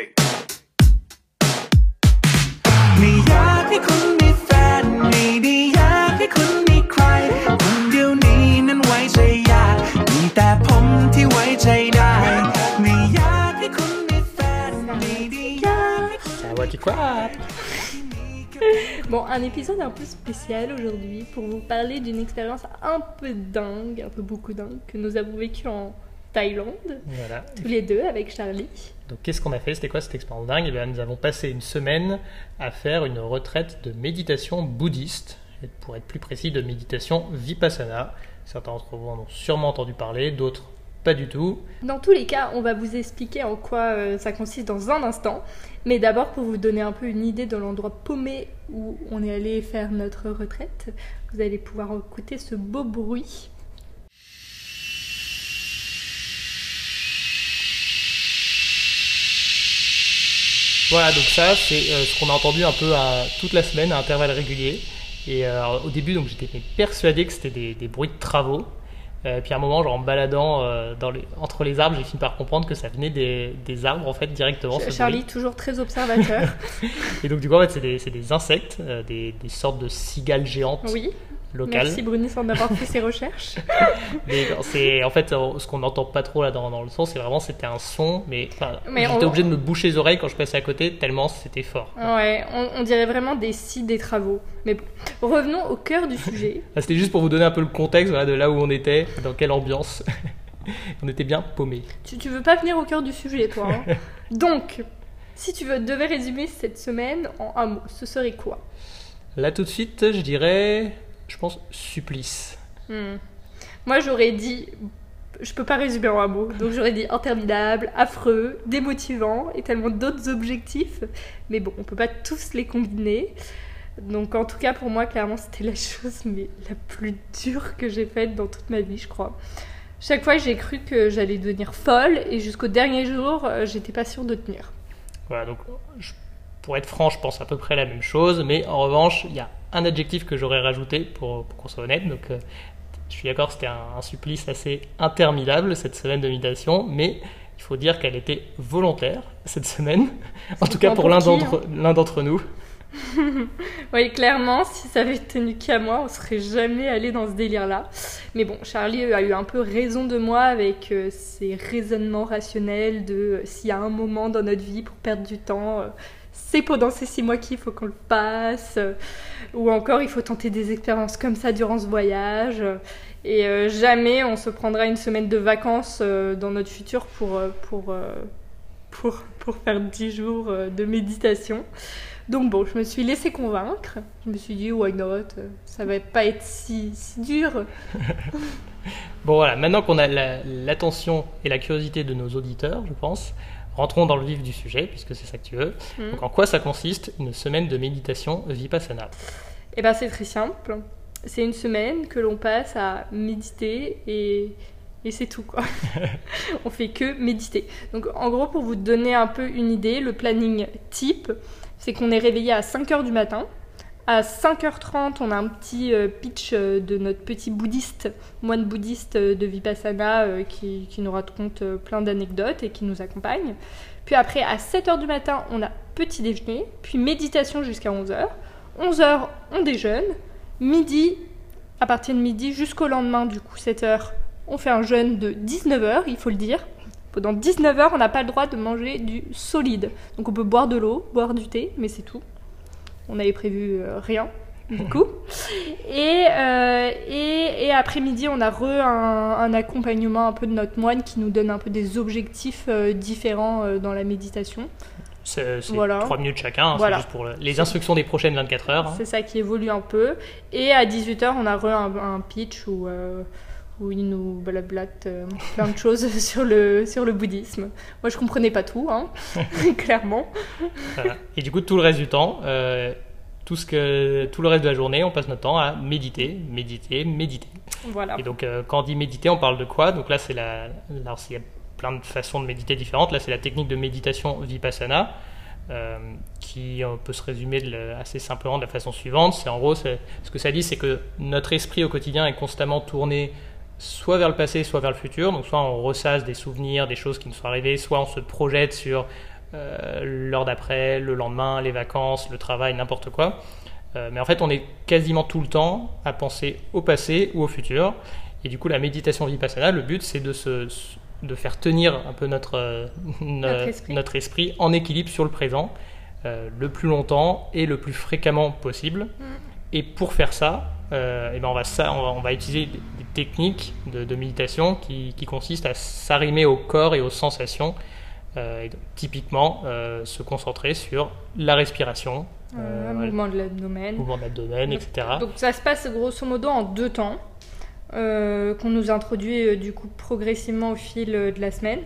Hey. ไม่อยากให้คุณมีแฟนไม่ได้อยากให้คุณมีใคร คนเดียวนี้นั้นไว้ใจยาก มีแต่ผมที่ไว้ใจได้ ไม่อยากให้คุณมีแฟนไม่ได้อยากให้คุณ Ça va, tu quoi Bon, un épisode un peu spécial aujourd'hui pour vous parler d'une expérience un peu dingue, un peu beaucoup dingue, que nous avons vécue en Thaïlande, Voilà. tous les deux avec Charlie. Donc qu'est-ce qu'on a fait? C'était quoi cette expérience dingue? Eh bien, Nous avons passé une semaine à faire une retraite de méditation bouddhiste, et pour être plus précis, de méditation vipassana. Certains d'entre vous en ont sûrement entendu parler, d'autres pas du tout. Dans tous les cas, on va vous expliquer en quoi euh, ça consiste dans un instant. Mais d'abord, pour vous donner un peu une idée de l'endroit paumé où on est allé faire notre retraite, vous allez pouvoir écouter ce beau bruit. Voilà, donc ça, c'est euh, ce qu'on a entendu un peu à, toute la semaine à intervalles réguliers. Et euh, au début, donc j'étais persuadé que c'était des, des bruits de travaux. Euh, puis à un moment, genre en me baladant euh, dans les, entre les arbres, j'ai fini par comprendre que ça venait des, des arbres en fait directement. ce Charlie, bruit. toujours très observateur. Et donc du coup, en fait, c'est des, insectes, des sortes de cigales géantes oui, locales. merci Brunis d'en avoir fait ses recherches. Mais c'est en fait ce qu'on n'entend pas trop là dans, dans le son, c'est vraiment c'était un son, mais, j'étais on- obligé de me boucher les oreilles quand je passais à côté tellement c'était fort. Ouais, on, on dirait vraiment des sites des travaux. Mais bon, revenons au cœur du sujet. C'était juste pour vous donner un peu le contexte voilà, de là où on était, dans quelle ambiance. on était bien paumés. Tu, tu veux pas venir au cœur du sujet, toi. hein? Donc, si tu veux, devais résumer cette semaine en un mot, ce serait quoi? Là tout de suite, je dirais, je pense, supplice. Hmm. Moi, j'aurais dit. Je peux pas résumer en un mot. Donc, j'aurais dit interminable, affreux, démotivant et tellement d'autres objectifs. Mais bon, on peut pas tous les combiner. Donc, en tout cas, pour moi, clairement, c'était la chose mais la plus dure que j'ai faite dans toute ma vie, je crois. Chaque fois, j'ai cru que j'allais devenir folle et jusqu'au dernier jour, euh, j'étais pas sûre de tenir. Voilà, donc je- pour être franc, je pense à peu près la même chose, mais en revanche, il y a un adjectif que j'aurais rajouté pour, pour qu'on soit honnête. Donc, euh, je suis d'accord, c'était un, un supplice assez interminable cette semaine de méditation, mais il faut dire qu'elle était volontaire cette semaine, en tout cas pour l'un d'entre nous. Oui, clairement, si ça avait tenu qu'à moi, on serait jamais allé dans ce délire-là. Mais bon, Charlie a eu un peu raison de moi avec euh, ses raisonnements rationnels de euh, s'il y a un moment dans notre vie pour perdre du temps, euh, c'est pendant ces six mois qu'il faut qu'on le passe. euh, ou encore, il faut tenter des expériences comme ça durant ce voyage. et euh, jamais on se prendra une semaine de vacances euh, dans notre futur pour, pour, pour, pour faire dix jours de méditation. Donc bon, je me suis laissée convaincre. Je me suis dit, why not Ça va pas être si, si dur. Bon voilà, maintenant qu'on a la- l'attention et la curiosité de nos auditeurs, je pense, rentrons dans le vif du sujet, puisque c'est ça que tu veux. Donc en quoi ça consiste une semaine de méditation vipassana? Et ben c'est très simple. C'est une semaine que l'on passe à méditer et, et c'est tout quoi. on fait que méditer. Donc en gros, pour vous donner un peu une idée, le planning type, c'est qu'on est réveillé à 5h du matin. À 5h30, on a un petit euh, pitch euh, de notre petit bouddhiste, moine bouddhiste euh, de Vipassana qui, qui nous raconte plein d'anecdotes et qui nous accompagne. Puis après, à 7h du matin, on a petit déjeuner, puis méditation jusqu'à 11h. 11h, on déjeune. Midi, à partir de midi jusqu'au lendemain, du coup, 7h, on fait un jeûne de 19h, il faut le dire. Pendant 19h, on n'a pas le droit de manger du solide. Donc on peut boire de l'eau, boire du thé, mais c'est tout. On avait prévu euh, rien, du coup. Et, euh, et, et après-midi, on a re un, un accompagnement un peu de notre moine qui nous donne un peu des objectifs euh, différents euh, dans la méditation. C'est Voilà. 3 minutes chacun, hein, Voilà. c'est juste pour le- les instructions des prochaines 24 heures. hein. C'est ça qui évolue un peu. Et à 18h, on a re un, un pitch où, où il nous blablate euh, plein de choses sur le, sur le bouddhisme. Moi, je comprenais pas tout, hein, clairement. Voilà. Et du coup, tout le reste du temps, euh, tout, ce que, tout le reste de la journée, on passe notre temps à méditer, méditer, méditer. Voilà. Et donc, euh, quand on dit méditer, on parle de quoi? Donc là, c'est la. Alors, il y a plein de façons de méditer différentes. Là, c'est la technique de méditation vipassana, euh, qui euh, peut se résumer de la- assez simplement de la façon suivante. C'est en gros, ce que ça dit, c'est que notre esprit au quotidien est constamment tourné soit vers le passé, soit vers le futur. Donc, soit on ressasse des souvenirs, des choses qui nous sont arrivées, soit on se projette sur euh, l'heure d'après, le lendemain, les vacances, le travail, n'importe quoi. Euh, mais en fait, on est quasiment tout le temps à penser au passé ou au futur. Et du coup, la méditation vipassana, le but, c'est de, se, de faire tenir un peu notre, euh, Notre esprit. notre esprit en équilibre sur le présent le plus longtemps et le plus fréquemment possible. Mm. Et pour faire ça, euh, eh ben on, va ça on, va, on va utiliser techniques de, de méditation qui, qui consistent à s'arrimer au corps et aux sensations. Euh, et donc, typiquement, euh, se concentrer sur la respiration, Euh, euh, mouvement de l'abdomen. mouvement de l'abdomen, etc. Donc ça se passe grosso modo en deux temps, euh, qu'on nous introduit euh, du coup progressivement au fil euh, de la semaine.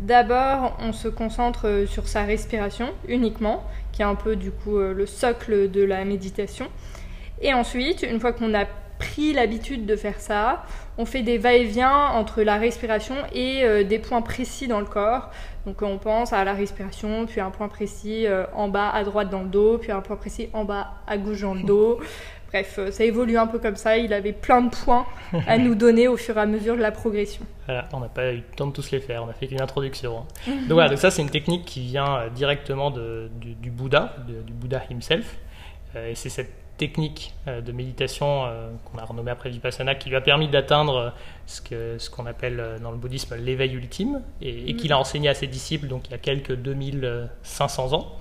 D'abord, on se concentre euh, sur sa respiration uniquement, qui est un peu du coup euh, le socle de la méditation. Et ensuite, une fois qu'on a pris l'habitude de faire ça, on fait des va-et-vient entre la respiration et euh, des points précis dans le corps. Donc on pense à la respiration, puis un point précis euh, en bas à droite dans le dos, puis un point précis en bas à gauche dans le dos. Bref, euh, ça évolue un peu comme ça. Il avait plein de points à nous donner au fur et à mesure de la progression. Voilà, on n'a pas eu le temps de tous les faire, on a fait qu'une introduction. hein. Donc voilà, donc ça c'est une technique qui vient directement de- du, du Bouddha, de- du Bouddha himself. Euh, et c'est cette technique euh, de méditation euh, qu'on a renommée après Vipassana qui lui a permis d'atteindre euh, ce que- ce qu'on appelle dans le bouddhisme l'éveil ultime et, et qu'il a enseigné à ses disciples donc il y a quelques 2500 ans.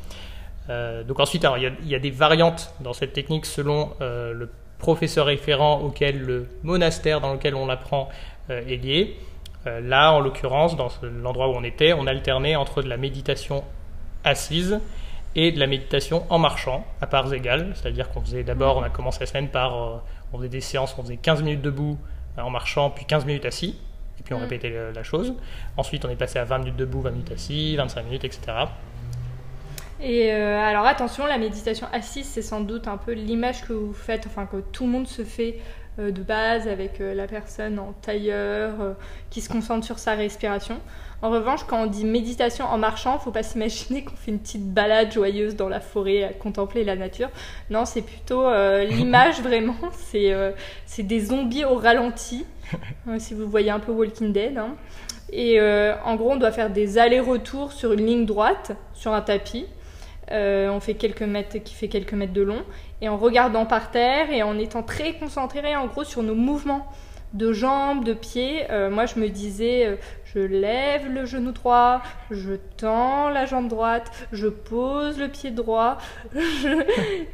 Euh, donc ensuite, alors, il, y a, il y a des variantes dans cette technique selon euh, le professeur référent auquel le monastère dans lequel on l'apprend euh, est lié. Là, en l'occurrence, dans l'endroit où on était, on alternait entre de la méditation assise et de la méditation en marchant, à parts égales. C'est-à-dire qu'on faisait d'abord, on a commencé la semaine par, euh, on faisait des séances, on faisait 15 minutes debout euh, en marchant, puis 15 minutes assis, et puis on Mm. répétait le- la chose. Ensuite, on est passé à 20 minutes debout, 20 minutes assis, 25 minutes, etc. Et euh, alors attention, la méditation assise, c'est sans doute un peu l'image que vous faites, enfin que tout le monde se fait de base avec euh, la personne en tailleur euh, qui se concentre sur sa respiration. En revanche, quand on dit méditation en marchant, faut pas s'imaginer qu'on fait une petite balade joyeuse dans la forêt à contempler la nature. Non, c'est plutôt euh, l'image vraiment. C'est euh, des zombies au ralenti, euh, si vous voyez un peu Walking Dead. hein. Et euh, en gros, on doit faire des allers-retours sur une ligne droite, sur un tapis. Euh, on fait quelques mètres, qui fait quelques mètres de long, et en regardant par terre et en étant très concentré en gros sur nos mouvements de jambes, de pieds. Euh, moi, je me disais, euh, je lève le genou droit, je tends la jambe droite, je pose le pied droit,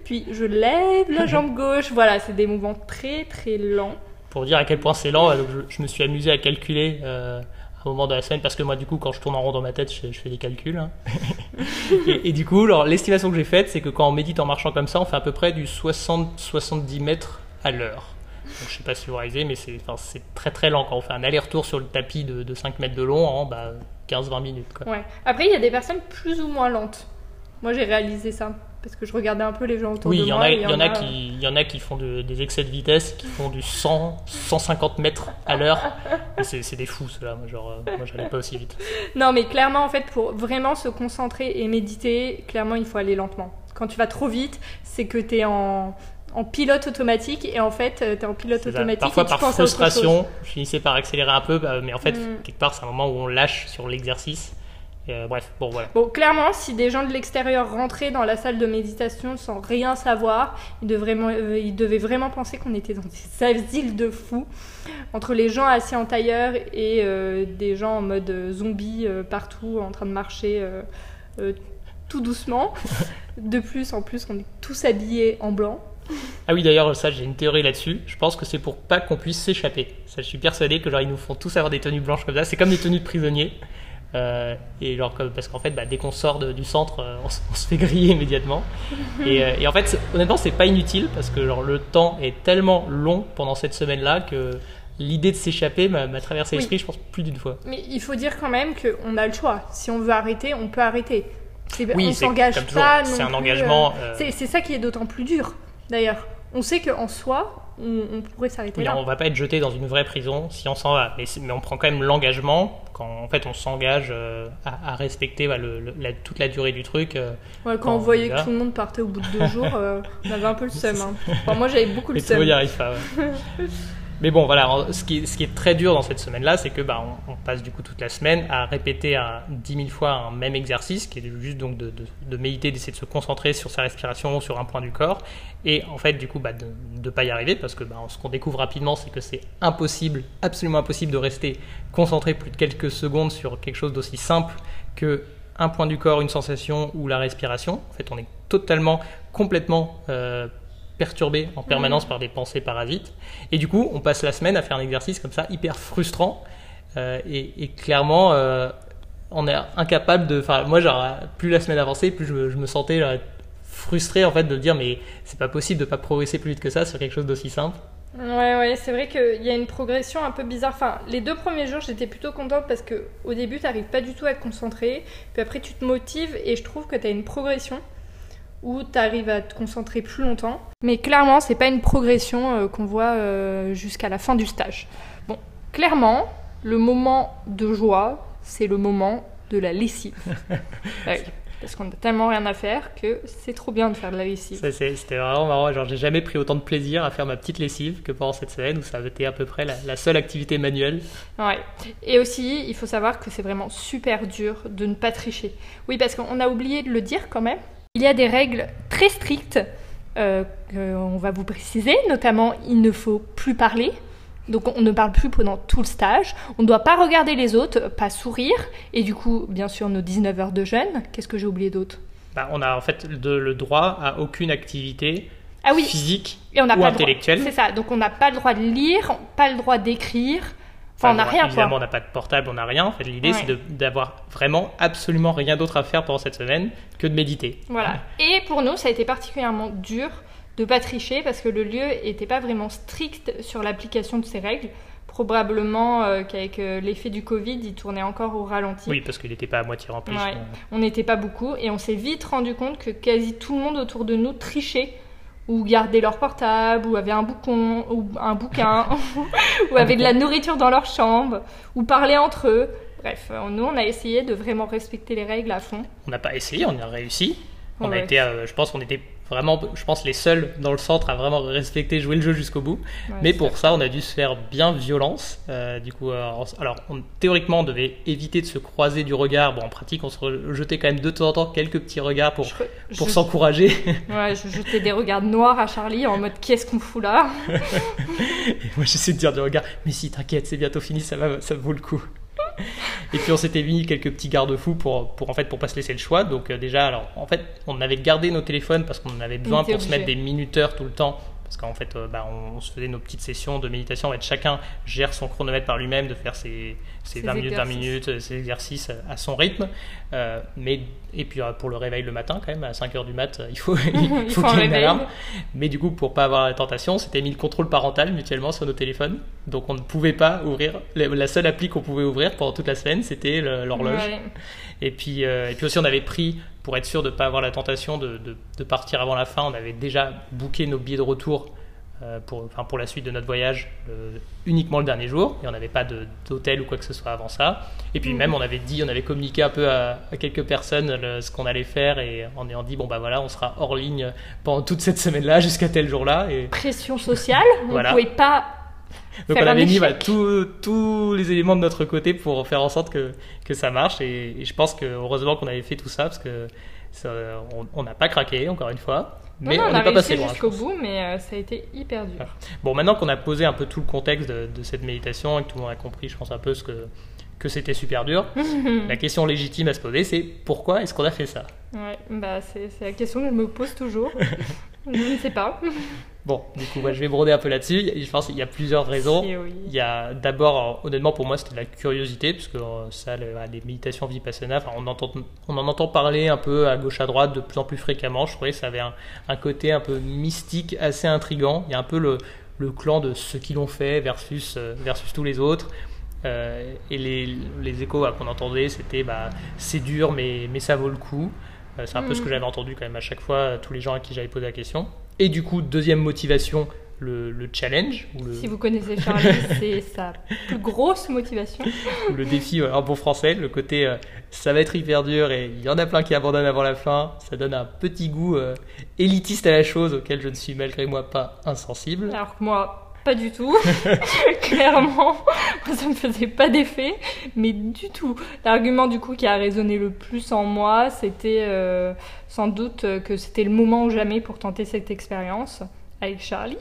puis je lève la jambe gauche. Voilà, c'est des mouvements très très lents. Pour dire à quel point c'est lent, je, je me suis amusé à calculer à un moment de la semaine, parce que moi, du coup, quand je tourne en rond dans ma tête, je, fais des calculs. hein. et, du coup, l'estimation que j'ai faite, c'est que quand on médite en marchant comme ça, on fait à peu près du 60-70 mètres à l'heure. Donc, je sais pas si vous réalisez, mais c'est enfin, très très lent quand on fait un aller-retour sur le tapis de, de 5 mètres de long en bah, 15-20 minutes. Ouais. Après, il y a des personnes plus ou moins lentes. Moi, j'ai réalisé ça parce que je regardais un peu les gens autour Oui, de y, moi. et il y en a qui, il y en a qui font de- des excès de vitesse, qui font du 100, 150 mètres à l'heure. C'est des fous, ceux-là. Moi, genre, euh, moi, j'allais pas aussi vite. Non, mais clairement, en fait, pour vraiment se concentrer et méditer, clairement, il faut aller lentement. Quand tu vas trop vite, c'est que tu es en, en pilote automatique et en fait, tu es en pilote ça. automatique Parfois, et tu par penses frustration, je finissais par accélérer un peu, bah, mais en fait, Mm. quelque part, c'est un moment où on lâche sur l'exercice. Euh, bref, bon, voilà. Bon, clairement, si des gens de l'extérieur rentraient dans la salle de méditation sans rien savoir, ils, euh, ils devaient vraiment penser qu'on était dans des asiles de fous. Entre les gens assis en tailleur et euh, des gens en mode zombie partout, en train de marcher tout doucement. De plus, en plus, on est tous habillés en blanc. Ah oui, d'ailleurs, ça, j'ai une théorie là-dessus. Je pense que c'est pour pas qu'on puisse s'échapper. Ça, je suis persuadé que genre ils nous font tous avoir des tenues blanches comme ça. C'est comme des tenues de prisonniers. Euh, et genre parce qu'en fait, bah, dès qu'on sort de- du centre, euh, on, se- on se fait griller immédiatement. Et, euh, et en fait, honnêtement, c'est pas inutile parce que genre le temps est tellement long pendant cette semaine-là que l'idée de s'échapper m'a traversé Oui. l'esprit, je pense, plus d'une fois. Mais il faut dire quand même qu'on a le choix. Si on veut arrêter, on peut arrêter. Oui, on s'engage pas. c'est un engagement, euh, c'est ça qui est d'autant plus dur, d'ailleurs. On sait qu'en soi, on, on pourrait s'arrêter Oui, là. on va pas être jeté dans une vraie prison si on s'en va, mais, on prend quand même l'engagement quand en fait on s'engage euh, à, à respecter bah, le- le- la- toute la durée du truc. euh, Ouais, quand quand on voyait que tout le monde partait au bout de deux jours, euh, on avait un peu le seum. hein. Enfin, moi, j'avais beaucoup le seum. arrive pas. ouais. Mais bon, voilà, ce qui, ce qui est très dur dans cette semaine-là, c'est que bah, on, passe du coup toute la semaine à répéter un, 10 000 fois un même exercice, qui est juste donc de méditer, d'essayer de se concentrer sur sa respiration, sur un point du corps, et en fait, du coup, bah, de ne pas y arriver, parce que bah, ce qu'on découvre rapidement, c'est que c'est impossible, absolument impossible de rester concentré plus de quelques secondes sur quelque chose d'aussi simple que un point du corps, une sensation ou la respiration. En fait, on est totalement, complètement euh, perturbé en permanence par des pensées parasites. Et du coup, on passe la semaine à faire un exercice comme ça, hyper frustrant. Euh, et, et clairement, euh, on est incapable de. Enfin, moi, genre, plus la semaine avançait, plus je, me- je me sentais genre, frustré en fait de dire mais c'est pas possible de pas progresser plus vite que ça sur quelque chose d'aussi simple. Ouais, ouais, c'est vrai qu'il y a une progression un peu bizarre. Enfin, les deux premiers jours, j'étais plutôt contente parce que au début, t'arrives pas du tout à te concentrer. Puis après, tu te motives et je trouve que t'as une progression où t'arrives à te concentrer plus longtemps. Mais clairement, c'est pas une progression euh, qu'on voit euh, jusqu'à la fin du stage. Bon, clairement, le moment de joie, c'est le moment de la lessive. Ouais, parce qu'on a tellement rien à faire que c'est trop bien de faire de la lessive. C'était vraiment marrant. Genre, j'ai jamais pris autant de plaisir à faire ma petite lessive que pendant cette semaine où ça avait été à peu près la, la seule activité manuelle. Ouais. Et aussi, il faut savoir que c'est vraiment super dur de ne pas tricher. Oui, parce qu'on a oublié de le dire quand même. Il y a des règles très strictes euh, qu'on va vous préciser, notamment il ne faut plus parler. Donc on ne parle plus pendant tout le stage. On ne doit pas regarder les autres, pas sourire. Et du coup, bien sûr, nos 19 heures de jeûne. Qu'est-ce que j'ai oublié d'autre? Bah, on a en fait de- le droit à aucune activité Ah oui, physique et on ou pas intellectuelle. C'est ça. Donc on n'a pas le droit de lire, pas le droit d'écrire. Enfin, on n'a rien Évidemment, quoi. on n'a pas de portable, on n'a rien. En fait, l'idée, Ouais. c'est d'avoir vraiment absolument rien d'autre à faire pendant cette semaine que de méditer. Voilà. Et pour nous, ça a été particulièrement dur de pas tricher parce que le lieu n'était pas vraiment strict sur l'application de ces règles. Probablement euh, qu'avec euh, l'effet du Covid, il tournait encore au ralenti. Oui, parce qu'il n'était pas à moitié rempli. Ouais. sinon. On n'était pas beaucoup et on s'est vite rendu compte que quasi tout le monde autour de nous trichait ou gardait leur portable ou avait un bouquin ou un bouquin ou avait de la nourriture dans leur chambre ou parlait entre eux. Bref, euh, nous on a essayé de vraiment respecter les règles à fond. On n'a pas essayé, on a réussi. On a été, euh, je pense qu'on était vraiment, je pense, les seuls dans le centre à vraiment respecter, jouer le jeu jusqu'au bout. Ouais, Mais pour ça, on a dû se faire bien violence. Euh, du coup, euh, alors, on- théoriquement, on devait éviter de se croiser du regard. Bon, en pratique, on se jetait quand même de temps en temps quelques petits regards pour, Je- pour je- s'encourager. Ouais, je jetais des regards noirs à Charlie en mode qu'est-ce qu'on fout là? Et moi, j'essaie de dire du regard, mais si, t'inquiète, c'est bientôt fini, ça va, ça vaut le coup. Et puis on s'était mis quelques petits garde-fous pour, pour en fait pour pas se laisser le choix. Donc euh, déjà, alors en fait, on avait gardé nos téléphones parce qu'on en avait besoin pour se mettre des minuteurs tout le temps. Parce qu'en fait, euh, bah, on, on se faisait nos petites sessions de méditation. En fait, chacun gère son chronomètre par lui-même, de faire ses, Ses 20 minutes, 20 exercices. minutes, euh, ses exercices euh, à son rythme. Euh, mais et puis pour le réveil le matin, quand même, à 5 heures du mat, il faut il faut qu'il y ait une alarme. Mais du coup, pour pas avoir la tentation, c'était mis le contrôle parental mutuellement sur nos téléphones. Donc on ne pouvait pas ouvrir. La seule appli qu'on pouvait ouvrir pendant toute la semaine, c'était l'horloge. Ouais. Et, puis, euh, et puis aussi, on avait pris, pour être sûr de ne pas avoir la tentation de, de- de partir avant la fin, on avait déjà booké nos billets de retour pour, enfin, pour la suite de notre voyage euh, uniquement le dernier jour. Et on n'avait pas d'hôtel ou quoi que ce soit avant ça. Et puis Mhm. même, on avait dit, on avait communiqué un peu à, à quelques personnes le- ce qu'on allait faire et en ayant dit, bon bah voilà, on sera hors ligne pendant toute cette semaine-là jusqu'à tel jour-là. Et Pression sociale, on Voilà. pouvait pas. donc Faire on avait mis voilà, tous- les éléments de notre côté pour faire en sorte que, que ça marche. Et, et je pense que heureusement qu'on avait fait tout ça parce que ça- on n'a pas craqué encore une fois. Mais non, on n'est a pas passé réussi loin. jusqu'au bout, mais euh, ça a été hyper dur. Bon, maintenant qu'on a posé un peu tout le contexte de, de cette méditation et que tout le monde a compris, je pense un peu ce que, que c'était super dur, la question légitime à se poser, c'est pourquoi est-ce qu'on a fait ça? Ouais, bah c'est la question que je me pose toujours. je ne sais pas. Bon, du coup, moi, je vais broder un peu là-dessus. Je pense qu'il y a plusieurs raisons. Si, oui. Il y a d'abord, honnêtement, pour moi, c'était la curiosité, puisque euh, ça, le- les méditations vipassana, enfin, on, entend, on en entend parler un peu à gauche, à droite, de plus en plus fréquemment. Je trouvais que ça avait un, un côté un peu mystique, assez intrigant. Il y a un peu le, le clan de ceux qui l'ont fait versus, euh, versus tous les autres. Euh, et les, les échos qu'on entendait, c'était bah, c'est dur, mais, mais ça vaut le coup. Euh, c'est un peu ce que Mhm. j'avais entendu quand même à chaque fois, euh, tous les gens à qui j'avais posé la question. Et du coup, deuxième motivation, le, le challenge, ou le, Si vous connaissez Charlie, c'est sa plus grosse motivation. le défi en bon français, le côté euh, ça va être hyper dur et il y en a plein qui abandonnent avant la fin. Ça donne un petit goût élitiste à la chose auquel je ne suis malgré moi pas insensible. Alors que moi, pas du tout. Clairement, moi, ça me faisait pas d'effet, mais du tout. L'argument du coup qui a résonné le plus en moi, c'était euh, sans doute que c'était le moment ou jamais pour tenter cette expérience avec Charlie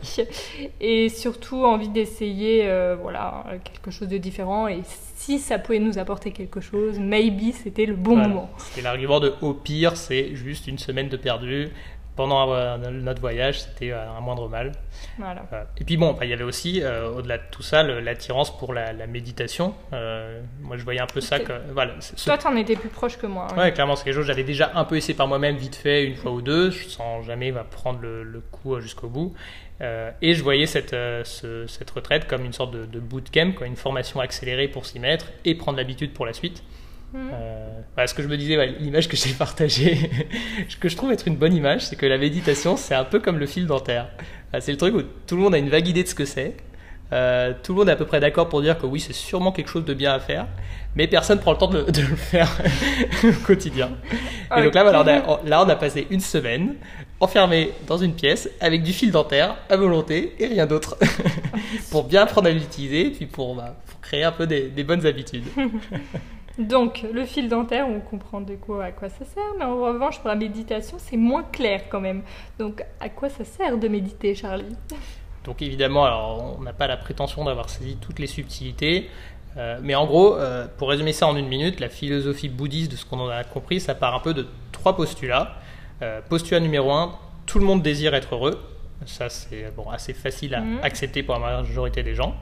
et surtout envie d'essayer euh, voilà quelque chose de différent et si ça pouvait nous apporter quelque chose maybe c'était le bon Voilà. moment C'était l'argument de au pire, c'est juste une semaine de perdu. Pendant euh, notre voyage, c'était euh, un moindre mal. voilà Euh, Et puis bon, bah, il y avait aussi, au-delà de tout ça, l'attirance pour la, la méditation. Euh, moi, je voyais un peu ça que... Voilà, ce- toi t'en étais plus proche que moi. Ouais, clairement, c'est quelque chose que j'avais déjà un peu essayé par moi-même, vite fait, une fois ou deux, sans jamais va prendre le, le coup jusqu'au bout. Euh, et je voyais cette, euh, ce- cette retraite comme une sorte de, de bootcamp, quoi, une formation accélérée pour s'y mettre et prendre l'habitude pour la suite. Mhm. Euh, ce que je me disais, ouais, l'image que j'ai partagée, que je trouve être une bonne image, c'est que la méditation, c'est un peu comme le fil dentaire. C'est le truc où tout le monde a une vague idée de ce que c'est. Euh, tout le monde est à peu près d'accord pour dire que oui, c'est sûrement quelque chose de bien à faire, mais personne prend le temps de, le- de le faire au quotidien. Et donc là, voilà, on a, là, on a passé une semaine enfermé dans une pièce avec du fil dentaire à volonté et rien d'autre pour bien apprendre à l'utiliser, puis pour, bah, pour créer un peu des, des bonnes habitudes. Donc, le fil dentaire, on comprend de quoi, à quoi ça sert, mais en revanche, pour la méditation, c'est moins clair quand même. Donc, à quoi ça sert de méditer, Charlie? Donc évidemment, alors on n'a pas la prétention d'avoir saisi toutes les subtilités, euh, mais en gros, euh, pour résumer ça en une minute, la philosophie bouddhiste, de ce qu'on en a compris, ça part un peu de trois postulats. Euh, postulat numéro un, tout le monde désire être heureux. Ça, c'est bon, assez facile à Mhm. accepter pour la majorité des gens.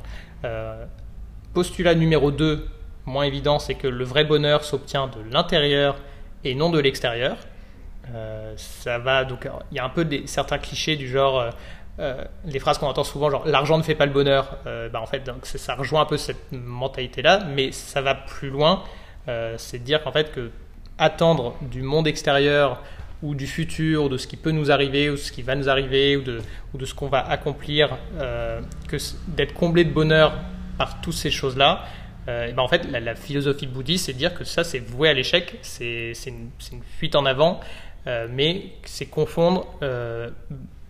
Postulat numéro 2, moins évident, c'est que le vrai bonheur s'obtient de l'intérieur et non de l'extérieur. Euh, ça va donc, il y a un peu certains clichés du genre, euh, euh, les phrases qu'on entend souvent, genre l'argent ne fait pas le bonheur. Bah, en fait, ça rejoint un peu cette mentalité-là, mais ça va plus loin. C'est de dire qu'en fait que attendre du monde extérieur ou du futur, ou de ce qui peut nous arriver, ou ce qui va nous arriver, ou de, ou de ce qu'on va accomplir, que d'être comblé de bonheur par toutes ces choses-là, euh, ben en fait, la, philosophie bouddhiste, c'est dire que ça, c'est voué à l'échec, c'est une, une fuite en avant, euh, mais c'est confondre euh,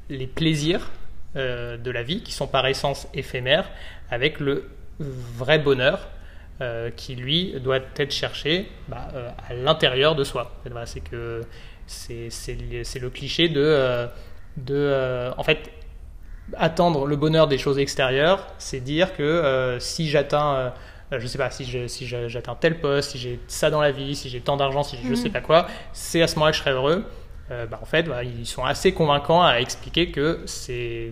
les plaisirs de la vie, qui sont par essence éphémères, avec le vrai bonheur, qui lui doit être cherché bah, à l'intérieur de soi. C'est que c'est le cliché de, de en fait attendre le bonheur des choses extérieures, c'est dire que si j'atteins euh, euh, je sais pas si je- si je- j'atteins tel poste, si j'ai ça dans la vie, si j'ai tant d'argent, si je Mhm. sais pas quoi, c'est à ce moment-là que je serai heureux. Euh, bah, en fait, bah, ils sont assez convaincants à expliquer que c'est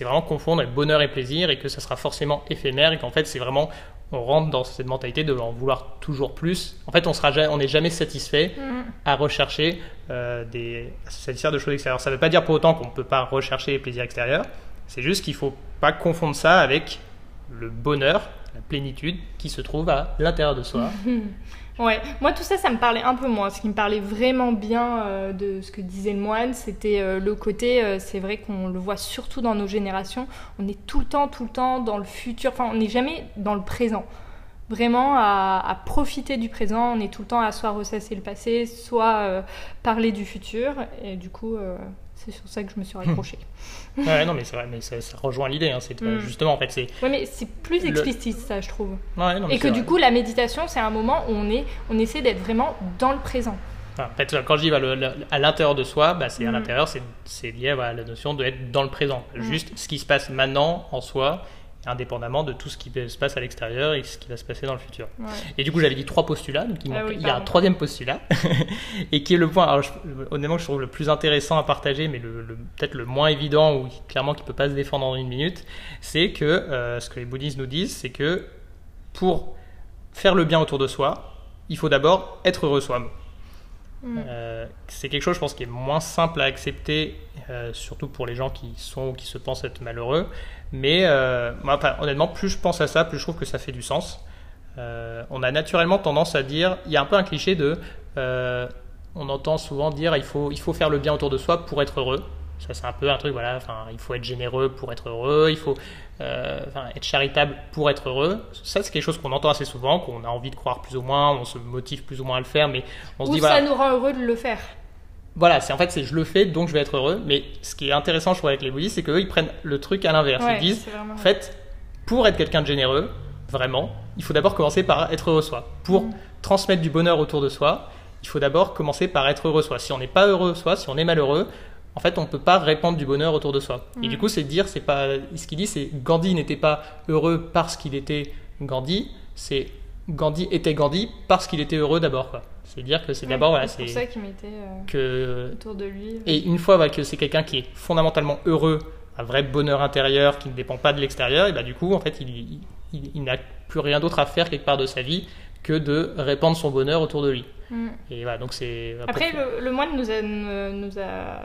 vraiment confondre bonheur et plaisir et que ça sera forcément éphémère et qu'en fait, c'est vraiment on rentre dans cette mentalité de en vouloir toujours plus. En fait, on ja- on n'est jamais satisfait à rechercher euh, des à se satisfaire de choses extérieures. Ça ne veut pas dire pour autant qu'on ne peut pas rechercher les plaisirs extérieurs. C'est juste qu'il faut pas confondre ça avec le bonheur, plénitude qui se trouve à l'intérieur de soi. Ouais, moi tout ça, ça me parlait un peu moins. Ce qui me parlait vraiment bien euh, de ce que disait le moine, c'était euh, le côté, euh, c'est vrai qu'on le voit surtout dans nos générations, on est tout le temps, tout le temps dans le futur, enfin on n'est jamais dans le présent. Vraiment à, à profiter du présent, on est tout le temps à soit ressasser le passé, soit parler du futur. Et du coup, c'est sur ça que je me suis raccrochée. ouais, non, mais c'est vrai, mais ça, ça rejoint l'idée. hein, c'est Mm. justement en fait, c'est Ouais, mais c'est plus Le- explicite ça, je trouve. ouais, non, mais Et que vrai. du coup, la méditation, c'est un moment où on, est, on essaie d'être vraiment dans le présent. Enfin, en fait, quand je dis bah, le- le- à l'intérieur de soi, bah, c'est à Mm. l'intérieur, c'est- lié à la notion d'être dans le présent. Mm. Juste ce qui se passe maintenant en soi, indépendamment de tout ce qui se passe à l'extérieur et ce qui va se passer dans le futur. Ouais. Et du coup, j'avais dit trois postulats, donc il, Ah manque- oui, il y a un troisième postulat, et qui est le point, alors, je- honnêtement, je trouve le plus intéressant à partager, mais le, le- peut-être le moins évident, ou clairement qui peut pas se défendre en une minute, c'est que euh, ce que les bouddhistes nous disent, c'est que pour faire le bien autour de soi, il faut d'abord être heureux soi-même. Mm. Euh, c'est quelque chose, je pense, qui est moins simple à accepter, euh, surtout pour les gens qui sont ou qui se pensent être malheureux. Mais euh, enfin, honnêtement, plus je pense à ça, plus je trouve que ça fait du sens. On a naturellement tendance à dire, il y a un peu un cliché de, on entend souvent dire, il faut, il faut faire le bien autour de soi pour être heureux. Ça, c'est un peu un truc, voilà, enfin, il faut être généreux pour être heureux, il faut euh, enfin, être charitable pour être heureux. Ça, c'est quelque chose qu'on entend assez souvent, qu'on a envie de croire plus ou moins, on se motive plus ou moins à le faire, mais on se dit, ça voilà, nous rend heureux de le faire. voilà, c'est en fait, c'est je le fais, donc je vais être heureux. Mais ce qui est intéressant, je trouve, avec les bouddhistes, c'est qu'eux, ils prennent le truc à l'inverse. Ouais, ils disent, en fait, pour être quelqu'un de généreux, vraiment, il faut d'abord commencer par être heureux soi. Pour Mm. transmettre du bonheur autour de soi, il faut d'abord commencer par être heureux soi. Si on n'est pas heureux soi, si on est malheureux, en fait, on ne peut pas répandre du bonheur autour de soi. Et Mm. du coup, c'est dire, c'est pas ce qu'il dit, c'est Gandhi n'était pas heureux parce qu'il était Gandhi, c'est Gandhi était Gandhi parce qu'il était heureux d'abord. C'est dire que c'est Ouais, d'abord voilà, c'est pour ça qu'il mettait euh, que autour de lui. et une fois voilà, que c'est quelqu'un qui est fondamentalement heureux, un vrai bonheur intérieur qui ne dépend pas de l'extérieur, et bah du coup en fait il- il n'a plus rien d'autre à faire quelque part de sa vie que de répandre son bonheur autour de lui. Mm. Et voilà donc c'est Après, le, le moine nous a, nous, a,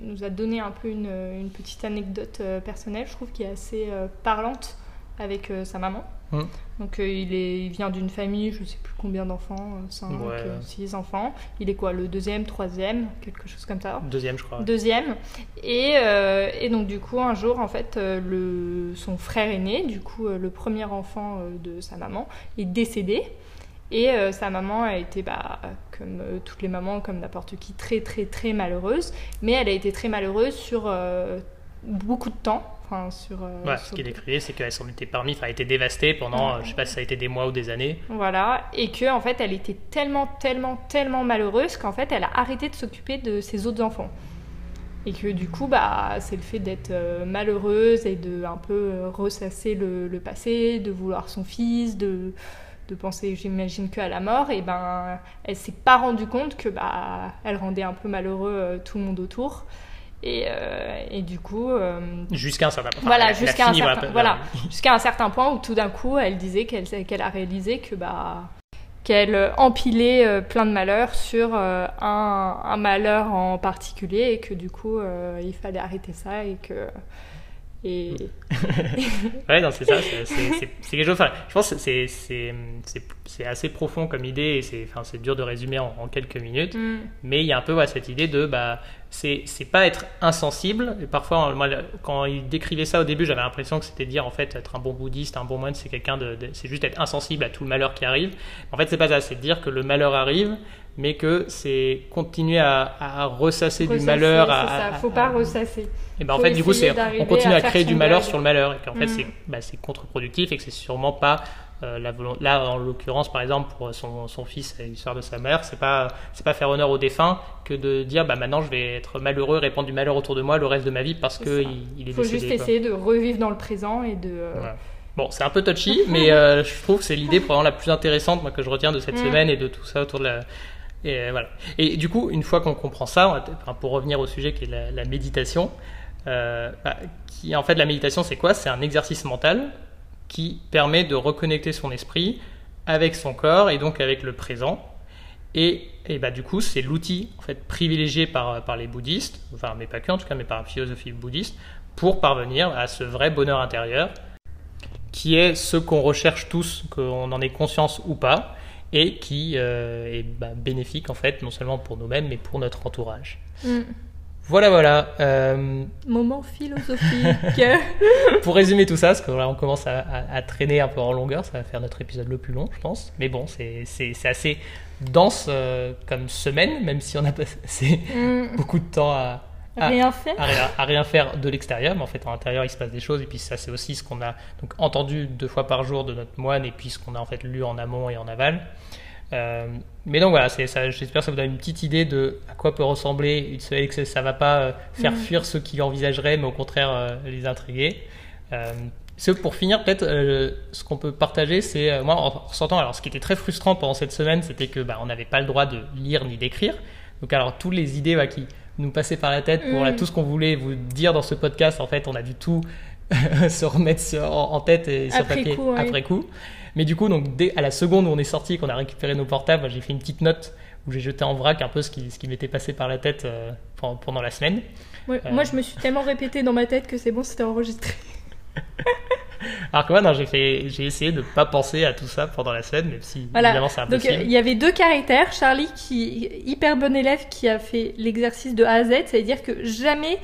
nous a donné un peu une, une petite anecdote euh, personnelle, je trouve, qui est assez euh, parlante avec euh, sa maman. Mm. Donc, euh, il, est, il vient d'une famille, je sais plus combien d'enfants, 5, Ouais. 6 enfants. Il est quoi, le deuxième, troisième, quelque chose comme ça deuxième je crois. Deuxième. Et, euh, et donc, du coup, un jour, en fait, le, son frère aîné, du coup, le premier enfant de sa maman, est décédé. Et euh, sa maman a été, bah, comme euh, toutes les mamans, comme n'importe qui, très, très, très malheureuse. Mais elle a été très malheureuse sur euh, beaucoup de temps. Enfin, sur, Ouais, sur- ce qu'il écrivait, c'est qu'elle s'en était parmi, enfin, elle a été dévastée pendant, euh, je sais pas si ça a été des mois ou des années. Voilà, et que en fait, elle était tellement, tellement, tellement malheureuse qu'en fait, elle a arrêté de s'occuper de ses autres enfants. Et que du coup, bah, c'est le fait d'être malheureuse et de un peu ressasser le, le passé, de vouloir son fils, de, de penser, j'imagine, qu'à la mort. Et ben, elle s'est pas rendue compte que bah, elle rendait un peu malheureux euh, tout le monde autour. Et, euh, et du coup, euh, Jusqu'à un certain point. Voilà, jusqu'à un certain, voilà, un certain point où tout d'un coup, elle disait qu'elle a réalisé que bah qu'elle empilait plein de malheurs sur un, un malheur en particulier et que du coup il fallait arrêter ça et que et Ouais, non, c'est ça, c'est- quelque chose. Enfin, je pense que c'est- c'est assez profond comme idée et c'est enfin, c'est dur de résumer en, en quelques minutes. Mm. Mais il y a un peu ouais, cette idée de bah c'est c'est pas être insensible. Et parfois, moi, le- quand il décrivait ça au début, j'avais l'impression que c'était dire en fait être un bon bouddhiste, un bon moine, c'est quelqu'un de, de- c'est juste être insensible à tout le malheur qui arrive. En fait, c'est pas ça. C'est dire que le malheur arrive, mais que c'est continuer à, à ressasser du malheur. à, ça, à- faut pas ressasser. et ben en fait, du coup, on continue à créer du malheur sur le malheur et qu'en fait Mm. c'est bah, c'est contre-productif et que c'est sûrement pas euh, la. Là, en l'occurrence, par exemple, pour son, son fils et l'histoire de sa mère, c'est pas c'est pas faire honneur au défunt que de dire bah maintenant je vais être malheureux, répandre du malheur autour de moi le reste de ma vie parce que il, il est faut décédé. juste quoi. essayer de revivre dans le présent et de euh, Voilà. Bon, c'est un peu touchy, mais euh, je trouve que c'est l'idée probablement la plus intéressante moi, que je retiens de cette Mm. semaine et de tout ça autour de la. Et voilà. Et du coup, une fois qu'on comprend ça, on va pour revenir au sujet qui est la, la méditation, bah, qui en fait la méditation c'est quoi? C'est un exercice mental qui permet de reconnecter son esprit avec son corps et donc avec le présent. Et, et bah, du coup, c'est l'outil en fait, privilégié par, par les bouddhistes, enfin, mais pas que en tout cas, mais par la philosophie bouddhiste, pour parvenir à ce vrai bonheur intérieur, qui est ce qu'on recherche tous, qu'on en ait conscience ou pas, et qui euh, est bah, bénéfique en fait, non seulement pour nous-mêmes, mais pour notre entourage. mm. Voilà, voilà. Euh, moment philosophique. pour résumer tout ça, parce que là on commence à, à- à traîner un peu en longueur, ça va faire notre épisode le plus long, je pense. Mais bon, c'est assez dense euh, comme semaine, même si on a passé Mm. beaucoup de temps à, à- Rien faire. à rien, à rien faire de l'extérieur, mais en fait, en intérieur, il se passe des choses. Et puis, ça, c'est aussi ce qu'on a donc, entendu deux fois par jour de notre moine, et puis ce qu'on a en fait lu en amont et en aval. Euh, mais donc voilà, j'espère que ça vous donne une petite idée de à quoi peut ressembler une et que ça va pas euh, faire Mm. fuir ceux qui l'envisageraient, mais au contraire euh, les intriguer. Euh, pour finir, peut-être ce qu'on peut partager, c'est moi en ressentant. Alors, ce qui était très frustrant pendant cette semaine, c'était que bah, on n'avait pas le droit de lire ni d'écrire. Donc, alors toutes les idées bah, qui nous passaient par la tête pour Mm. là, tout ce qu'on voulait vous dire dans ce podcast, en fait, on a dû tout se remettre en, en tête et sur Après papier coup, ouais. après coup. Mais du coup, donc dès à la seconde où on est sorti, qu'on a récupéré nos portables, j'ai fait une petite note où j'ai jeté en vrac un peu ce qui, ce qui m'était passé par la tête euh, pendant, pendant la semaine. Ouais, Euh. Moi, je me suis tellement répété dans ma tête que c'est bon, c'était enregistré. Alors que moi, non, j'ai fait, j'ai essayé de pas penser à tout ça pendant la semaine, même si Voilà. évidemment c'est impossible. il y avait deux caractères. Charlie, qui hyper bon élève, qui a fait l'exercice de A à Z, c'est-à-dire que jamais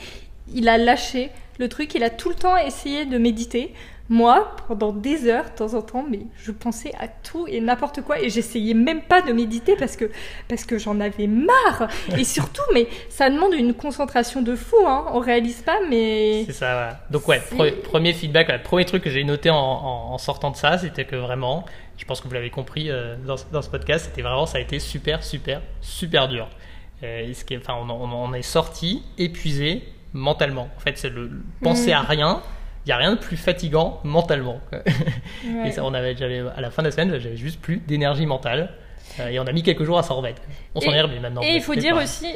il a lâché le truc, il a tout le temps essayé de méditer. Moi, pendant des heures, de temps en temps, mais je pensais à tout et n'importe quoi et j'essayais même pas de méditer parce que, parce que j'en avais marre. Et surtout, mais ça demande une concentration de fou, hein. On réalise pas, mais. C'est ça, voilà. Donc, ouais, pre- premier feedback, le premier truc que j'ai noté en, en- en sortant de ça, c'était que vraiment, je pense que vous l'avez compris euh, dans, ce- dans ce podcast, c'était vraiment, ça a été super, super, super dur. Euh, et ce qui est- enfin, on, est sorti épuisé mentalement. En fait, c'est le, le penser Mm. à rien. N'y a rien de plus fatigant mentalement. Ouais. Et ça, on avait, à la fin de la semaine, j'avais juste plus d'énergie mentale. Euh, et on a mis quelques jours à s'en remettre. On s'en est remis maintenant. Et il faut dire pas- aussi,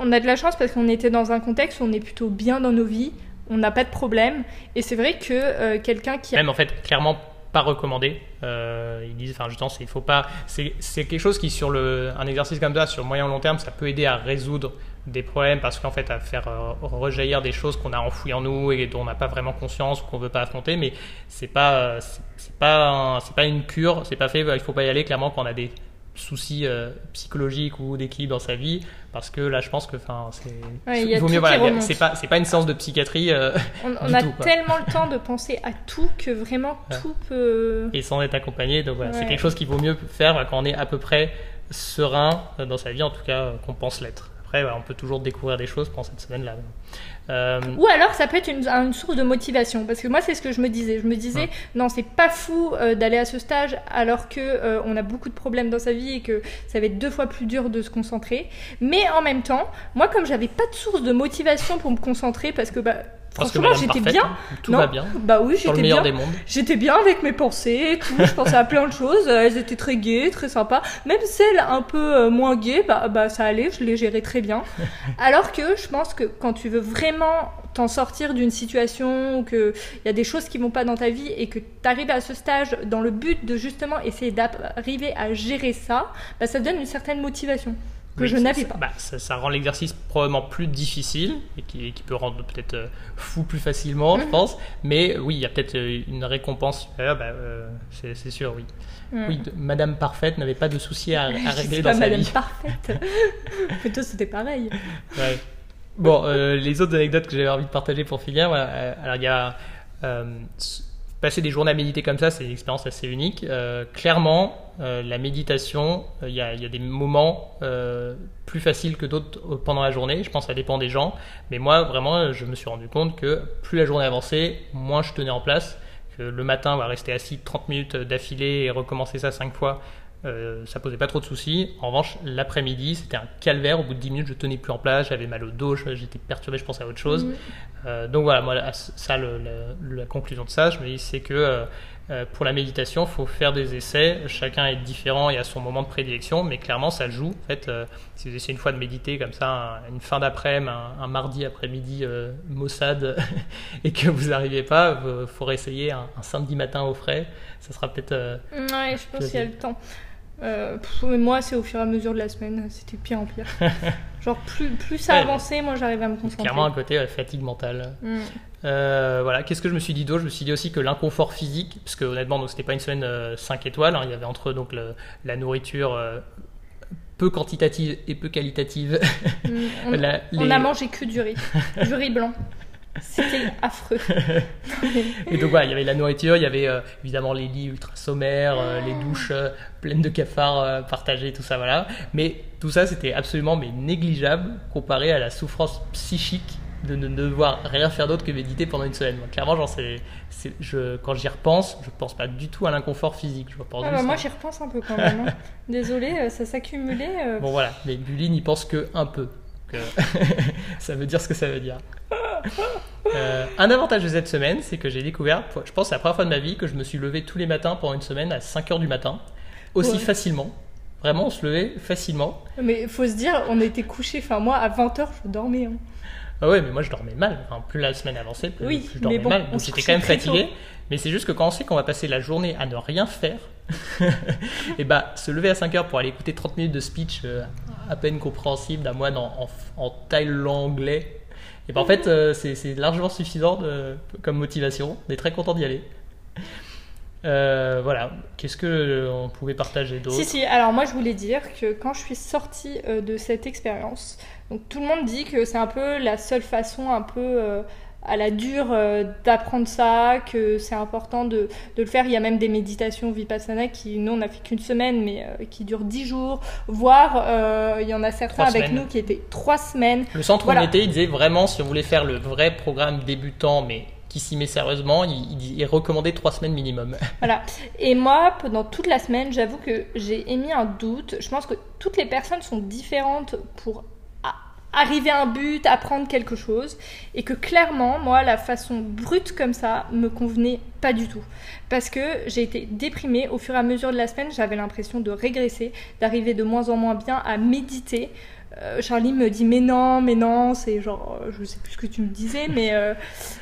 on a de la chance parce qu'on était dans un contexte où on est plutôt bien dans nos vies, on n'a pas de problème. Et c'est vrai que euh, quelqu'un qui a Même en fait, clairement pas recommandé. Euh, ils disent, enfin, justement, c'est- il faut pas. C'est c'est quelque chose qui, sur le, un exercice comme ça, sur moyen long terme, ça peut aider à résoudre des problèmes parce qu'en fait, à faire euh, rejaillir des choses qu'on a enfouies en nous et dont on n'a pas vraiment conscience ou qu'on veut pas affronter. Mais c'est pas, euh, c'est pas, c'est pas une cure. C'est pas fait. Il faut pas y aller clairement quand on a des soucis euh, psychologiques ou d'équilibre dans sa vie parce que là je pense que enfin c'est Ouais, vaut mieux voilà c'est pas c'est pas une séance de psychiatrie euh, On, a tout, tellement le temps de penser à tout que vraiment Ouais. tout peut. et sans être accompagné. Donc voilà, c'est quelque chose qu'il vaut mieux faire quand on est à peu près serein dans sa vie, en tout cas qu'on pense l'être. Après, voilà, on peut toujours découvrir des choses pendant cette semaine-là. Euh, Ou alors ça peut être une, une source de motivation parce que moi c'est ce que je me disais. Je me disais Ouais. non c'est pas fou euh, d'aller à ce stage alors que euh, on a beaucoup de problèmes dans sa vie et que ça va être deux fois plus dur de se concentrer. Mais en même temps, moi comme j'avais pas de source de motivation pour me concentrer parce que bah que franchement j'étais bien. tout Non, va bien, Bah oui j'étais bien. des mondes. J'étais bien avec mes pensées et tout, je pensais à plein de choses, elles étaient très gaies, très sympas. Même celles un peu euh, moins gaies, bah, bah ça allait, je les gérais très bien. Alors que je pense que quand tu veux vraiment t'en sortir d'une situation, ou qu'il y a des choses qui vont pas dans ta vie et que tu arrives à ce stage dans le but de justement essayer d'arriver à gérer ça, bah ça donne une certaine motivation que Oui, je n'avais pas. bah, ça, ça rend l'exercice probablement plus difficile et qui, qui peut rendre peut-être euh, fou plus facilement, je Mhm. pense. Mais oui, il y a peut-être euh, une récompense supérieure, bah, euh, c'est sûr, oui. Mm. Oui, de- Madame Parfaite n'avait pas de soucis à, à régler dans pas sa madame vie. parfaite. Plutôt c'était pareil. Ouais. Bon, les autres anecdotes que j'avais envie de partager pour finir, voilà, alors il y a passer des journées à méditer comme ça, c'est une expérience assez unique. Euh, clairement, euh, la méditation, euh, il y, a, y a des moments plus faciles que d'autres pendant la journée. Je pense que ça dépend des gens, mais moi vraiment, je me suis rendu compte que plus la journée avançait, moins je tenais en place. Que le matin, on va rester assis 30 minutes d'affilée et recommencer ça 5 fois. Euh, ça posait pas trop de soucis. En revanche, l'après-midi, c'était un calvaire. Au bout de 10 minutes, je tenais plus en place, j'avais mal au dos, j'étais perturbé, je pensais à autre chose. Euh, donc voilà, moi, ça, le- le- la conclusion de ça, je me dis, c'est que euh, pour la méditation, il faut faire des essais. Chacun est différent et a son moment de prédilection, mais clairement, ça joue. En fait, si vous essayez une fois de méditer comme ça, un- une fin d'après-midi, un, un mardi après-midi, maussade, et que vous n'arrivez pas, il faut réessayer un, un samedi matin au frais. Ça sera peut-être. Ouais, je pense qu'il y a le temps. Euh, pff, mais moi, c'est au fur et à mesure de la semaine, c'était pire en pire. Genre, plus, plus ça avançait, moi j'arrivais à me concentrer. clairement un côté euh, fatigue mentale. Mm. Euh, voilà, qu'est-ce que je me suis dit d'autre? Je me suis dit aussi que l'inconfort physique, parce que honnêtement, donc c'était pas une semaine 5 étoiles, hein, il y avait entre donc le- la nourriture peu quantitative et peu qualitative. Mm. On, La- on les- a mangé que du riz. du riz blanc. C'était affreux. Et donc voilà, il y avait la nourriture, il y avait euh, évidemment les lits ultra sommaires, euh, les douches euh, pleines de cafards partagés, tout ça, voilà. Mais tout ça, c'était absolument mais négligeable comparé à la souffrance psychique de ne devoir rien faire d'autre que méditer pendant une semaine. Clairement, genre, c'est, c'est- je, quand j'y repense, je pense pas du tout à l'inconfort physique. Je Ah bah, moi j'y repense un peu quand même. hein. Désolée, ça s'accumulait. Bon voilà, mais Bully n'y pense que un peu. Donc, euh, ça veut dire ce que ça veut dire. Euh, un avantage de cette semaine, c'est que j'ai découvert, je pense c'est la première fois de ma vie que je me suis levé tous les matins pendant une semaine à 5h du matin, aussi Ouais. facilement. Vraiment, on se levait facilement. Mais faut se dire, on était couchés. Enfin, moi à 20h, je dormais. hein. Ah ouais, mais moi je dormais mal. Enfin, plus la semaine avançait, plus, Oui, plus je dormais bon, mal. on Donc j'étais quand même fatigué. tôt. Mais c'est juste que quand on sait qu'on va passer la journée à ne rien faire, et bah se lever à 5 heures pour aller écouter 30 minutes de speech euh, à peine compréhensible d'un moine en, en, thaïlandais, et bah en fait euh, c'est largement suffisant comme motivation. On est très content d'y aller. Euh, voilà. Qu'est-ce que on pouvait partager d'autre? Si, si, alors moi je voulais dire que quand je suis sortie de cette expérience, donc tout le monde dit que c'est un peu la seule façon un peu à la dure euh, d'apprendre ça, que c'est important de, de le faire. Il y a même des méditations Vipassana qui, nous on a fait qu'une semaine, mais euh, qui durent dix jours, voire euh, il y en a certains Trois avec semaines. nous qui étaient trois semaines. Le centre Voilà. où on était, il disait vraiment, si on voulait faire le vrai programme débutant, mais qui s'y met sérieusement, il, il, il recommandait trois semaines minimum. Voilà. Et moi, pendant toute la semaine, j'avoue que j'ai émis un doute. Je pense que toutes les personnes sont différentes pour arriver à un but, apprendre quelque chose. Et que clairement, moi, la façon brute comme ça me convenait pas du tout. Parce que j'ai été déprimée au fur et à mesure de la semaine. J'avais l'impression de régresser, d'arriver de moins en moins bien à méditer. Euh, Charlie me dit mais non, mais non, c'est genre, euh, je sais plus ce que tu me disais, mais, euh,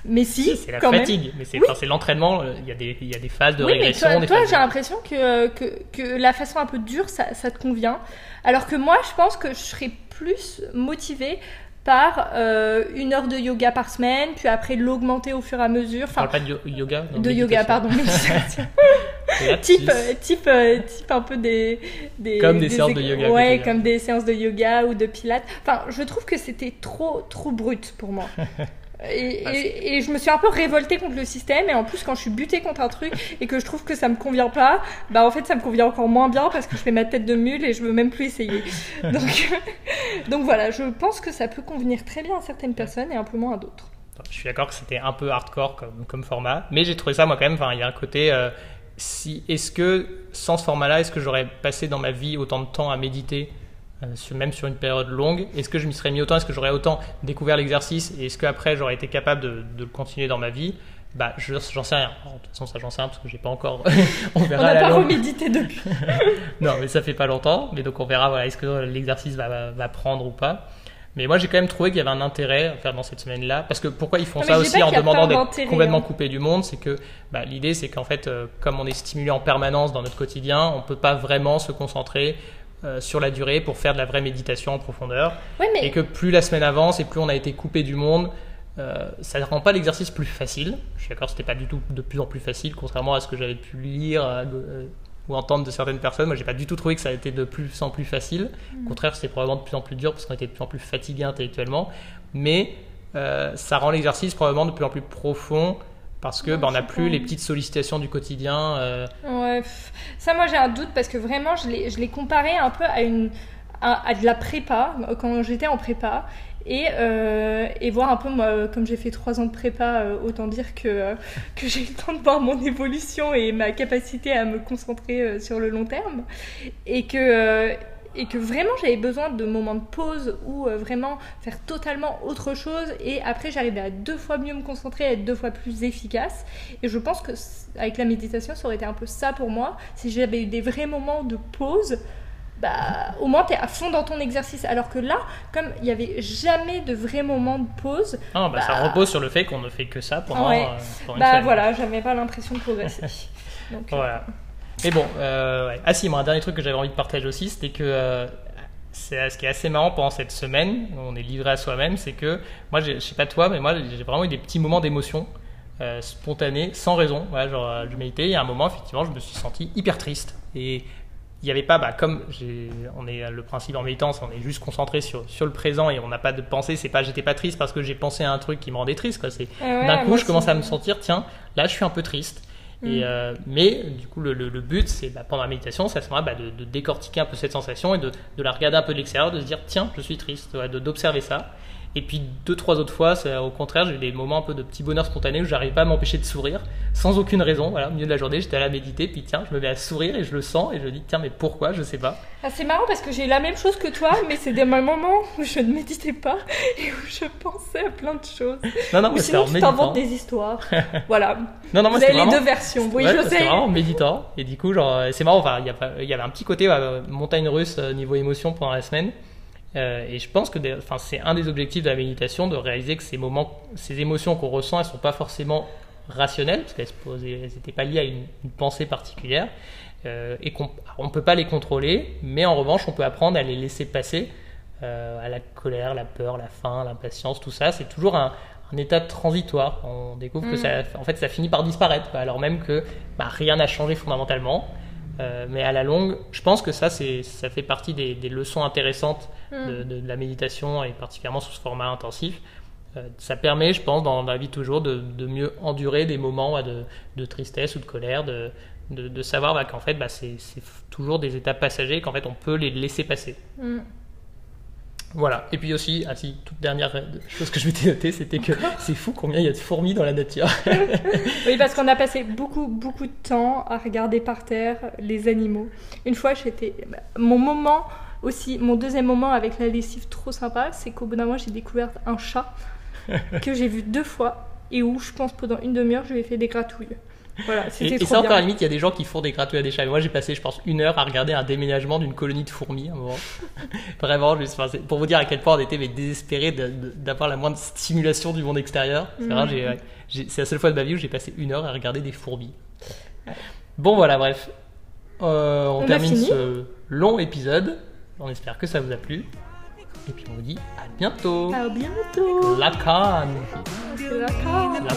mais si, c'est la quand même. fatigue, mais c'est Oui. enfin, l'entraînement. Il y, a des, il y a des phases de Oui, mais régression. toi, j'ai l'impression que, que, que la façon un peu dure, ça, ça te convient. Alors que moi, je pense que je serais plus motivée par euh, une heure de yoga par semaine, puis après l'augmenter au fur et à mesure. On Enfin, parle pas de yo- yoga non, de yoga, pardon, type, euh, type, euh, type un peu des, des Comme des séances de yoga, Ouais, comme des séances de yoga ou de pilates. Enfin, je trouve que c'était trop, trop brut pour moi. Et, Bah, et- et je me suis un peu révoltée contre le système et en plus quand je suis butée contre un truc et que je trouve que ça me convient pas bah en fait ça me convient encore moins bien parce que je fais ma tête de mule et je veux même plus essayer donc, donc voilà je pense que ça peut convenir très bien à certaines personnes et un peu moins à d'autres Je suis d'accord que c'était un peu hardcore comme, comme format, mais j'ai trouvé ça moi quand même. Il y a un côté. euh, si, est-ce que sans ce format-là, est-ce que j'aurais passé dans ma vie autant de temps à méditer, même sur une période longue Est-ce que je m'y serais mis autant Est-ce que j'aurais autant découvert l'exercice Et est-ce qu'après j'aurais été capable de, de le continuer dans ma vie? Bah, je- j'en sais rien. Alors, de toute façon, ça j'en sais rien parce que j'ai pas encore. on on verra n'a à la pas longue. remédité depuis Non, mais ça fait pas longtemps. Mais donc on verra, voilà, est-ce que l'exercice va, va, va prendre ou pas. Mais moi j'ai quand même trouvé qu'il y avait un intérêt à faire dans cette semaine-là. Parce que pourquoi ils font Non, ça aussi en demandant d'être complètement hein. coupé du monde C'est que bah, l'idée c'est qu'en fait, euh, comme on est stimulé en permanence dans notre quotidien, on peut pas vraiment se concentrer euh, sur la durée pour faire de la vraie méditation en profondeur. ouais mais Et que plus la semaine avance et plus on a été coupé du monde, euh, ça ne rend pas l'exercice plus facile. Je suis d'accord, c'était pas du tout de plus en plus facile, contrairement à ce que j'avais pu lire euh, ou entendre de certaines personnes. Moi, j'ai pas du tout trouvé que ça a été de plus en plus facile. Au contraire, c'était probablement de plus en plus dur parce qu'on était de plus en plus fatigué intellectuellement. Mais ça rend l'exercice probablement de plus en plus profond parce que bah, on n'a plus les petites sollicitations du quotidien. euh, Ouais, ça moi j'ai un doute parce que vraiment je l'ai comparé un peu à une à, à de la prépa quand j'étais en prépa. Et, euh, et voir un peu moi comme j'ai fait trois ans de prépa euh, autant dire que, que j'ai eu le temps de voir mon évolution et ma capacité à me concentrer sur le long terme. Et que et que vraiment j'avais besoin de moments de pause où euh, vraiment faire totalement autre chose et après j'arrivais à deux fois mieux me concentrer à être deux fois plus efficace et je pense que avec la méditation ça aurait été un peu ça pour moi si j'avais eu des vrais moments de pause bah au moins t'es à fond dans ton exercice alors que là comme il y avait jamais de vrais moments de pause ah, bah, Ça Bah. repose sur le fait qu'on ne fait que ça pendant, Ouais. euh, pendant une bah semaine. voilà j'avais pas l'impression de progresser donc euh, Voilà. Mais bon, euh, ouais. ah si, moi un dernier truc que j'avais envie de partager aussi, c'était que euh, c'est ce qui est assez marrant pendant cette semaine, on est livré à soi-même, c'est que moi, je sais pas toi, mais moi j'ai vraiment eu des petits moments d'émotion euh, spontanés, sans raison. Voilà, genre euh, je méditais, il y a un moment effectivement, je me suis senti hyper triste et il n'y avait pas, bah, comme on est le principe en méditance, on est juste concentré sur, sur le présent et on n'a pas de pensée. C'est pas, j'étais pas triste parce que j'ai pensé à un truc qui me rendait triste. Quoi. C'est Ah ouais, d'un coup, je commence à me sentir, tiens, là, je suis un peu triste. Et, Mm. euh, mais du coup, le, le- le but, c'est bah, pendant la méditation, c'est à ce moment-là bah, de, de décortiquer un peu cette sensation et de, de la regarder un peu de l'extérieur, de se dire tiens, je suis triste, ouais, d'observer ça. Et puis deux, trois autres fois, au contraire, j'ai eu des moments un peu de petit bonheur spontané où j'arrivais pas à m'empêcher de sourire sans aucune raison. Voilà, au milieu de la journée, j'étais à la méditer, puis tiens, je me mets à sourire et je le sens et je dis tiens, mais pourquoi Je sais pas. Ah, c'est marrant parce que j'ai la même chose que toi, mais c'est des moments où je ne méditais pas et où je pensais à plein de choses. Non, non, Ou sinon, tu t'inventes des histoires. voilà. Non, non, moi, Vous avez les vraiment- deux versions. Oui, Ouais, je sais. vraiment méditant. Et du coup, genre, euh, c'est marrant. Enfin, il y, avait un petit côté montagne russe euh, niveau émotion pendant la semaine. Euh, et je pense que enfin, c'est un des objectifs de la méditation de réaliser que ces moments, ces émotions qu'on ressent, elles sont pas forcément rationnelles parce qu'elles n'étaient pas liées à une, une pensée particulière euh, et qu'on ne peut pas les contrôler. Mais en revanche, on peut apprendre à les laisser passer. euh, à la colère, la peur, la faim, l'impatience, tout ça, c'est toujours un, un état transitoire. On découvre que Mm. ça, en fait, ça finit par disparaître, alors même que bah, rien n'a changé fondamentalement. Euh, mais à la longue, je pense que ça, ça fait partie des, des leçons intéressantes Mm. de, de- de la méditation et particulièrement sous ce format intensif. Euh, ça permet, je pense, dans la vie toujours, de, de mieux endurer des moments de, de tristesse ou de colère, de, de, savoir bah, qu'en fait, bah, c'est, toujours des étapes passagères, qu'en fait, on peut les laisser passer. Mm. Voilà. Et puis aussi, ah si, toute dernière euh, chose que je m'étais notée, c'était que c'est fou combien il y a de fourmis dans la nature. Oui, parce qu'on a passé beaucoup, beaucoup de temps à regarder par terre les animaux. Une fois, j'étais. bah, Mon moment aussi, mon deuxième moment avec la lessive trop sympa, c'est qu'au bout d'un moment, j'ai découvert un chat que j'ai vu deux fois et où je pense pendant une demi-heure, je lui ai fait des gratouilles. Voilà, Et, trop ça, encore à la bien. limite, il y a des gens qui font des gratouilles à des chats. Moi, j'ai passé, je pense, une heure à regarder un déménagement d'une colonie de fourmis à un moment. Vraiment, juste, enfin, c'est pour vous dire à quel point on était mais, désespérés d'avoir la moindre stimulation du monde extérieur. C'est j'ai- ouais, la seule fois de ma vie où j'ai passé une heure à regarder des fourmis. Bon, voilà, bref. Euh, on, On termine ce long épisode. On espère que ça vous a plu. Et puis on dit à bientôt. À bientôt. La canne. La canne. La